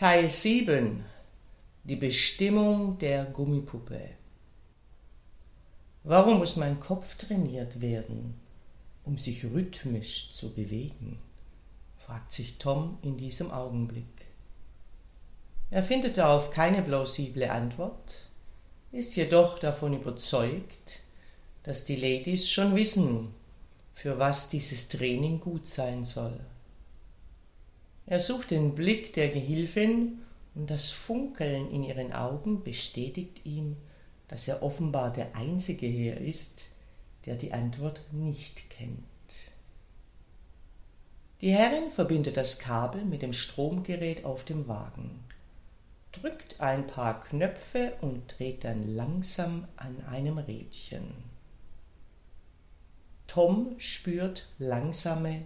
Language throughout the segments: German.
Teil 7 Die Bestimmung der Gummipuppe Warum muss mein Kopf trainiert werden, um sich rhythmisch zu bewegen? fragt sich Tom in diesem Augenblick. Er findet darauf keine plausible Antwort, ist jedoch davon überzeugt, dass die Ladies schon wissen, für was dieses Training gut sein soll. Er sucht den Blick der Gehilfin und das Funkeln in ihren Augen bestätigt ihm, dass er offenbar der Einzige hier ist, der die Antwort nicht kennt. Die Herrin verbindet das Kabel mit dem Stromgerät auf dem Wagen, drückt ein paar Knöpfe und dreht dann langsam an einem Rädchen. Tom spürt langsame,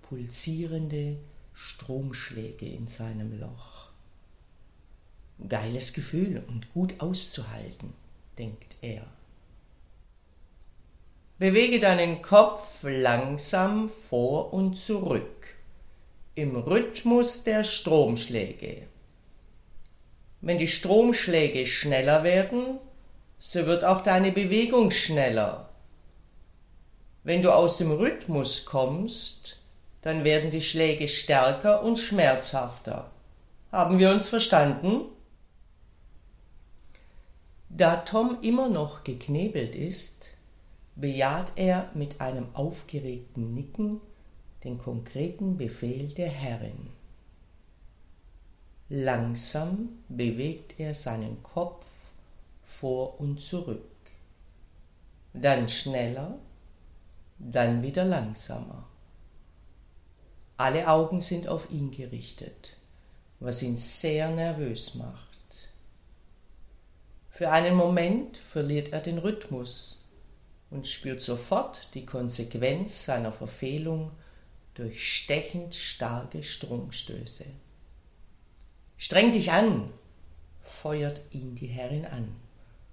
pulsierende Stromschläge in seinem Loch. Geiles Gefühl und gut auszuhalten, denkt er. Bewege deinen Kopf langsam vor und zurück im Rhythmus der Stromschläge. Wenn die Stromschläge schneller werden, so wird auch deine Bewegung schneller. Wenn du aus dem Rhythmus kommst, dann werden die Schläge stärker und schmerzhafter. Haben wir uns verstanden? Da Tom immer noch geknebelt ist, bejaht er mit einem aufgeregten Nicken den konkreten Befehl der Herrin. Langsam bewegt er seinen Kopf vor und zurück, dann schneller, dann wieder langsamer. Alle Augen sind auf ihn gerichtet, was ihn sehr nervös macht. Für einen Moment verliert er den Rhythmus und spürt sofort die Konsequenz seiner Verfehlung durch stechend starke Stromstöße. Streng dich an, feuert ihn die Herrin an,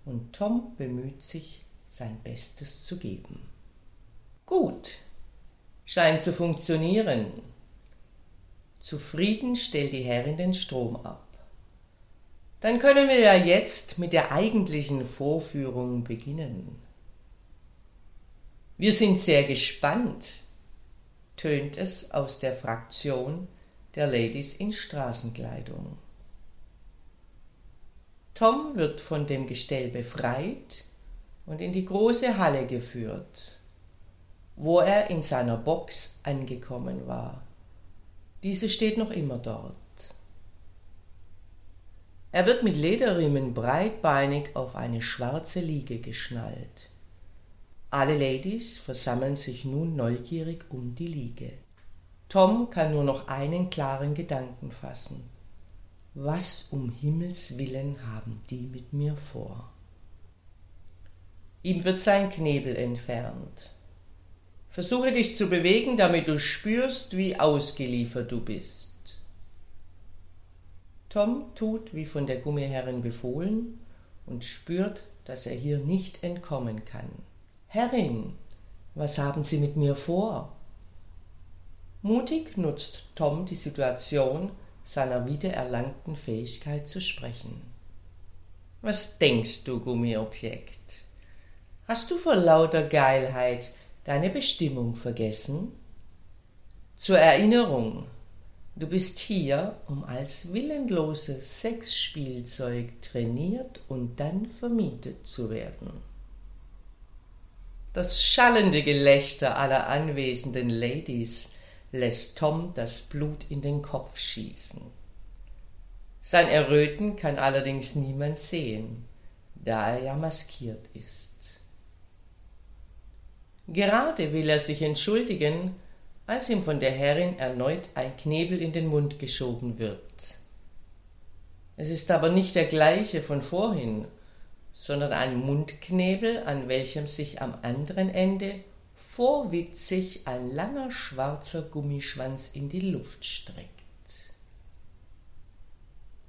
und Tom bemüht sich, sein Bestes zu geben. Gut, scheint zu funktionieren. Zufrieden stellt die Herrin den Strom ab. Dann können wir ja jetzt mit der eigentlichen Vorführung beginnen. Wir sind sehr gespannt, tönt es aus der Fraktion der Ladies in Straßenkleidung. Tom wird von dem Gestell befreit und in die große Halle geführt, wo er in seiner Box angekommen war. Diese steht noch immer dort. Er wird mit Lederriemen breitbeinig auf eine schwarze Liege geschnallt. Alle Ladies versammeln sich nun neugierig um die Liege. Tom kann nur noch einen klaren Gedanken fassen. Was um Himmels willen haben die mit mir vor? Ihm wird sein Knebel entfernt. Versuche dich zu bewegen, damit du spürst, wie ausgeliefert du bist. Tom tut, wie von der Gummiherrin befohlen, und spürt, dass er hier nicht entkommen kann. Herrin, was haben Sie mit mir vor? Mutig nutzt Tom die Situation seiner wiedererlangten Fähigkeit zu sprechen. Was denkst du, Gummiobjekt? Hast du vor lauter Geilheit deine Bestimmung vergessen? Zur Erinnerung, du bist hier, um als willenloses Sexspielzeug trainiert und dann vermietet zu werden. Das schallende Gelächter aller anwesenden Ladies lässt Tom das Blut in den Kopf schießen. Sein Erröten kann allerdings niemand sehen, da er ja maskiert ist. Gerade will er sich entschuldigen, als ihm von der Herrin erneut ein Knebel in den Mund geschoben wird. Es ist aber nicht der gleiche von vorhin, sondern ein Mundknebel, an welchem sich am anderen Ende vorwitzig ein langer schwarzer Gummischwanz in die Luft streckt.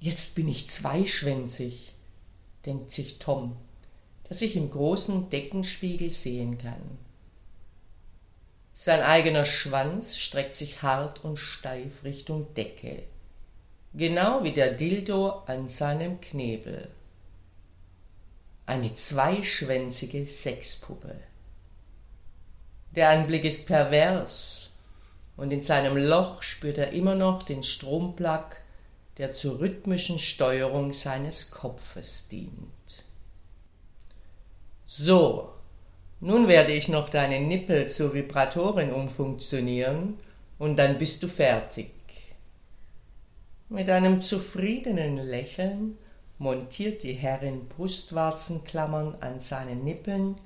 Jetzt bin ich zweischwänzig, denkt sich Tom, das ich im großen Deckenspiegel sehen kann. Sein eigener Schwanz streckt sich hart und steif Richtung Decke, genau wie der Dildo an seinem Knebel. Eine zweischwänzige Sexpuppe. Der Anblick ist pervers, und in seinem Loch spürt er immer noch den Stromplug, der zur rhythmischen Steuerung seines Kopfes dient. So, nun werde ich noch deine Nippel zu Vibratoren umfunktionieren und dann bist du fertig. Mit einem zufriedenen Lächeln montiert die Herrin Brustwarzenklammern an seinen Nippeln,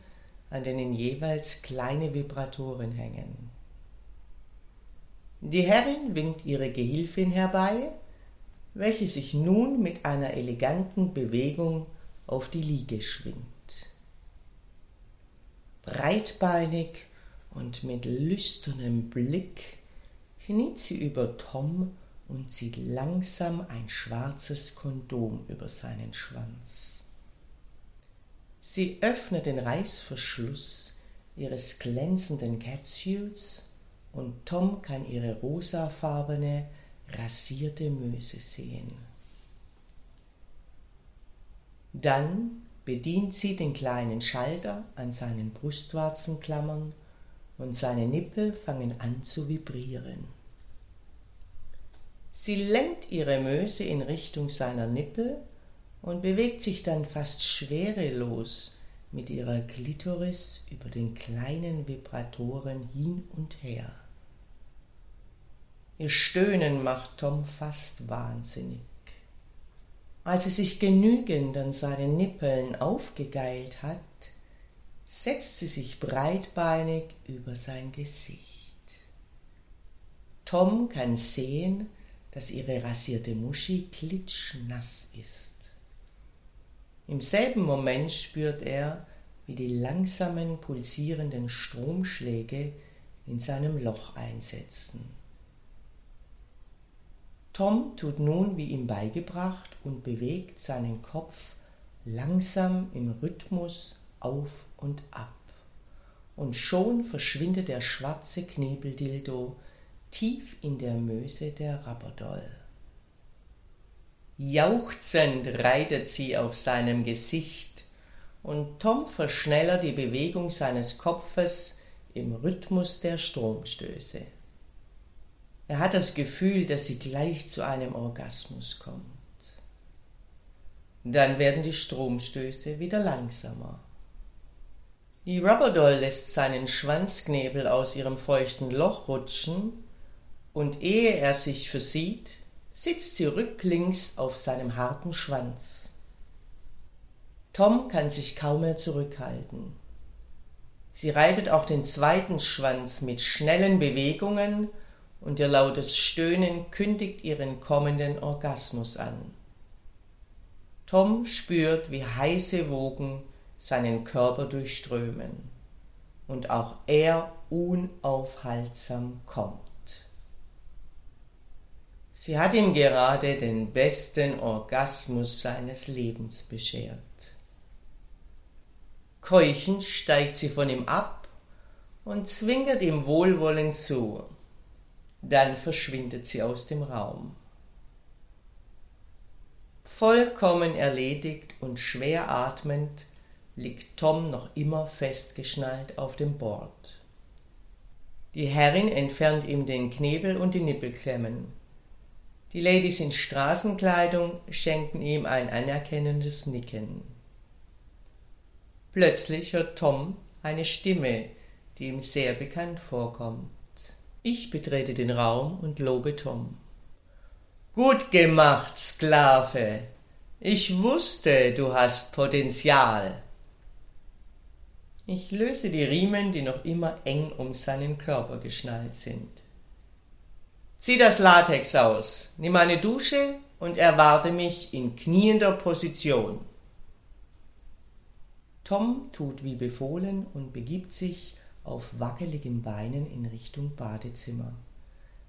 an denen jeweils kleine Vibratoren hängen. Die Herrin winkt ihre Gehilfin herbei, welche sich nun mit einer eleganten Bewegung auf die Liege schwingt breitbeinig und mit lüsternem Blick kniet sie über Tom und zieht langsam ein schwarzes Kondom über seinen Schwanz. Sie öffnet den Reißverschluss ihres glänzenden Catsuits und Tom kann ihre rosafarbene, rasierte Möse sehen. Dann bedient sie den kleinen Schalter an seinen Brustwarzenklammern und seine Nippel fangen an zu vibrieren. Sie lenkt ihre Möse in Richtung seiner Nippel und bewegt sich dann fast schwerelos mit ihrer Klitoris über den kleinen Vibratoren hin und her. Ihr Stöhnen macht Tom fast wahnsinnig. Als sie sich genügend an seinen Nippeln aufgegeilt hat, setzt sie sich breitbeinig über sein Gesicht. Tom kann sehen, dass ihre rasierte Muschi klitschnass ist. Im selben Moment spürt er, wie die langsamen pulsierenden Stromschläge in seinem Loch einsetzen. Tom tut nun wie ihm beigebracht und bewegt seinen Kopf langsam im Rhythmus auf und ab. Und schon verschwindet der schwarze Knebeldildo tief in der Möse der Rabberdoll. Jauchzend reitet sie auf seinem Gesicht, und Tom verschnellert die Bewegung seines Kopfes im Rhythmus der Stromstöße. Er hat das Gefühl, dass sie gleich zu einem Orgasmus kommt. Dann werden die Stromstöße wieder langsamer. Die Rubberdoll lässt seinen Schwanzknebel aus ihrem feuchten Loch rutschen und ehe er sich versieht, sitzt sie rücklings auf seinem harten Schwanz. Tom kann sich kaum mehr zurückhalten. Sie reitet auch den zweiten Schwanz mit schnellen Bewegungen und ihr lautes Stöhnen kündigt ihren kommenden Orgasmus an. Tom spürt, wie heiße Wogen seinen Körper durchströmen und auch er unaufhaltsam kommt. Sie hat ihm gerade den besten Orgasmus seines Lebens beschert. Keuchend steigt sie von ihm ab und zwinkert ihm wohlwollend zu. Dann verschwindet sie aus dem Raum. Vollkommen erledigt und schwer atmend liegt Tom noch immer festgeschnallt auf dem Bord. Die Herrin entfernt ihm den Knebel und die Nippelklemmen. Die Ladies in Straßenkleidung schenken ihm ein anerkennendes Nicken. Plötzlich hört Tom eine Stimme, die ihm sehr bekannt vorkommt. Ich betrete den Raum und lobe Tom. Gut gemacht, Sklave. Ich wusste, du hast Potenzial. Ich löse die Riemen, die noch immer eng um seinen Körper geschnallt sind. Zieh das Latex aus, nimm eine Dusche und erwarte mich in kniender Position. Tom tut wie befohlen und begibt sich auf wackeligen Beinen in Richtung Badezimmer.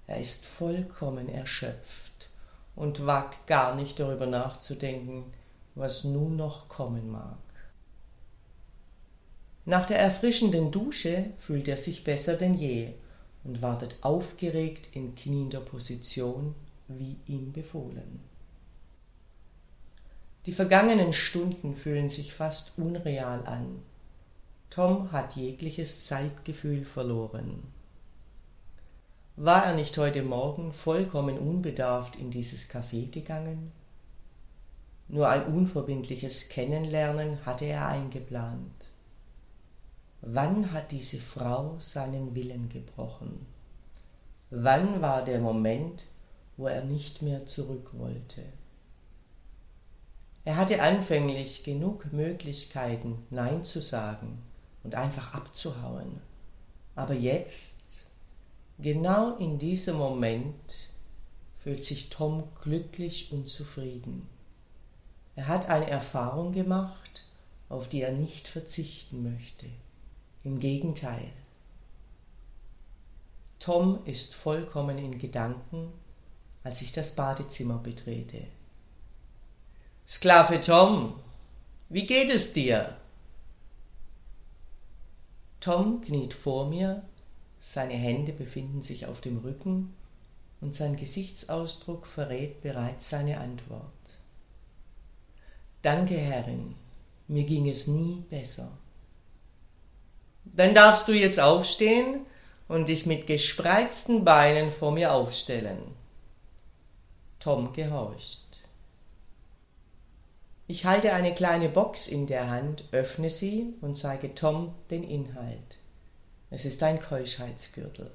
Er ist vollkommen erschöpft und wagt gar nicht darüber nachzudenken, was nun noch kommen mag. Nach der erfrischenden Dusche fühlt er sich besser denn je und wartet aufgeregt in kniender Position, wie ihm befohlen. Die vergangenen Stunden fühlen sich fast unreal an. Tom hat jegliches Zeitgefühl verloren. War er nicht heute Morgen vollkommen unbedarft in dieses Café gegangen? Nur ein unverbindliches Kennenlernen hatte er eingeplant. Wann hat diese Frau seinen Willen gebrochen? Wann war der Moment, wo er nicht mehr zurück wollte? Er hatte anfänglich genug Möglichkeiten, Nein zu sagen und einfach abzuhauen. Aber jetzt, genau in diesem Moment, fühlt sich Tom glücklich und zufrieden. Er hat eine Erfahrung gemacht, auf die er nicht verzichten möchte. Im Gegenteil. Tom ist vollkommen in Gedanken, als ich das Badezimmer betrete. Sklave Tom, wie geht es dir? Tom kniet vor mir, seine Hände befinden sich auf dem Rücken und sein Gesichtsausdruck verrät bereits seine Antwort. Danke, Herrin, mir ging es nie besser. Dann darfst du jetzt aufstehen und dich mit gespreizten Beinen vor mir aufstellen. Tom gehorcht. Ich halte eine kleine Box in der Hand, öffne sie und zeige Tom den Inhalt. Es ist ein Keuschheitsgürtel.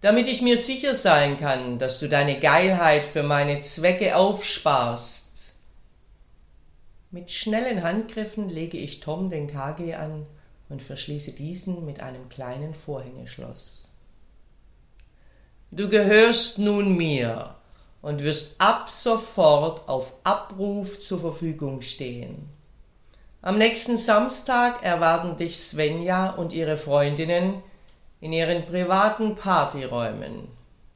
Damit ich mir sicher sein kann, dass du deine Geilheit für meine Zwecke aufsparst. Mit schnellen Handgriffen lege ich Tom den KG an und verschließe diesen mit einem kleinen Vorhängeschloss. Du gehörst nun mir und wirst ab sofort auf Abruf zur Verfügung stehen. Am nächsten Samstag erwarten dich Svenja und ihre Freundinnen in ihren privaten Partyräumen.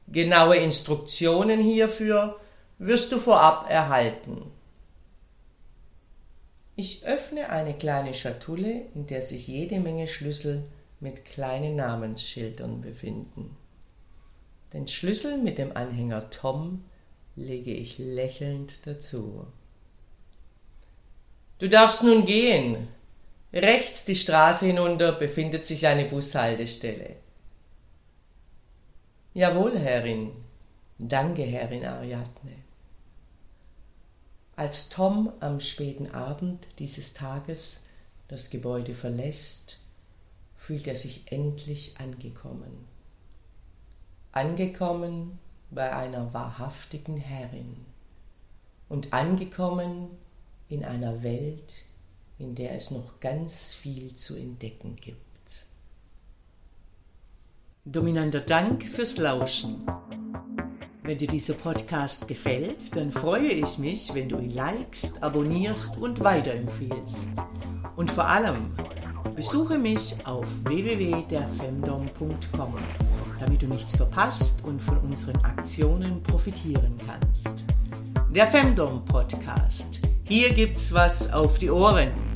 Genaue Instruktionen hierfür wirst du vorab erhalten. Ich öffne eine kleine Schatulle, in der sich jede Menge Schlüssel mit kleinen Namensschildern befinden. Den Schlüssel mit dem Anhänger Tom lege ich lächelnd dazu. Du darfst nun gehen. Rechts die Straße hinunter befindet sich eine Bushaltestelle. Jawohl, Herrin. Danke, Herrin Ariadne. Als Tom am späten Abend dieses Tages das Gebäude verlässt, fühlt er sich endlich angekommen. Angekommen bei einer wahrhaftigen Herrin und angekommen in einer Welt, in der es noch ganz viel zu entdecken gibt. Dominanter Dank fürs Lauschen. Wenn dir dieser Podcast gefällt, dann freue ich mich, wenn du ihn likest, abonnierst und weiterempfiehlst. Und vor allem, besuche mich auf www.derfemdom.com, damit du nichts verpasst und von unseren Aktionen profitieren kannst. Der Femdom Podcast. Hier gibt's was auf die Ohren.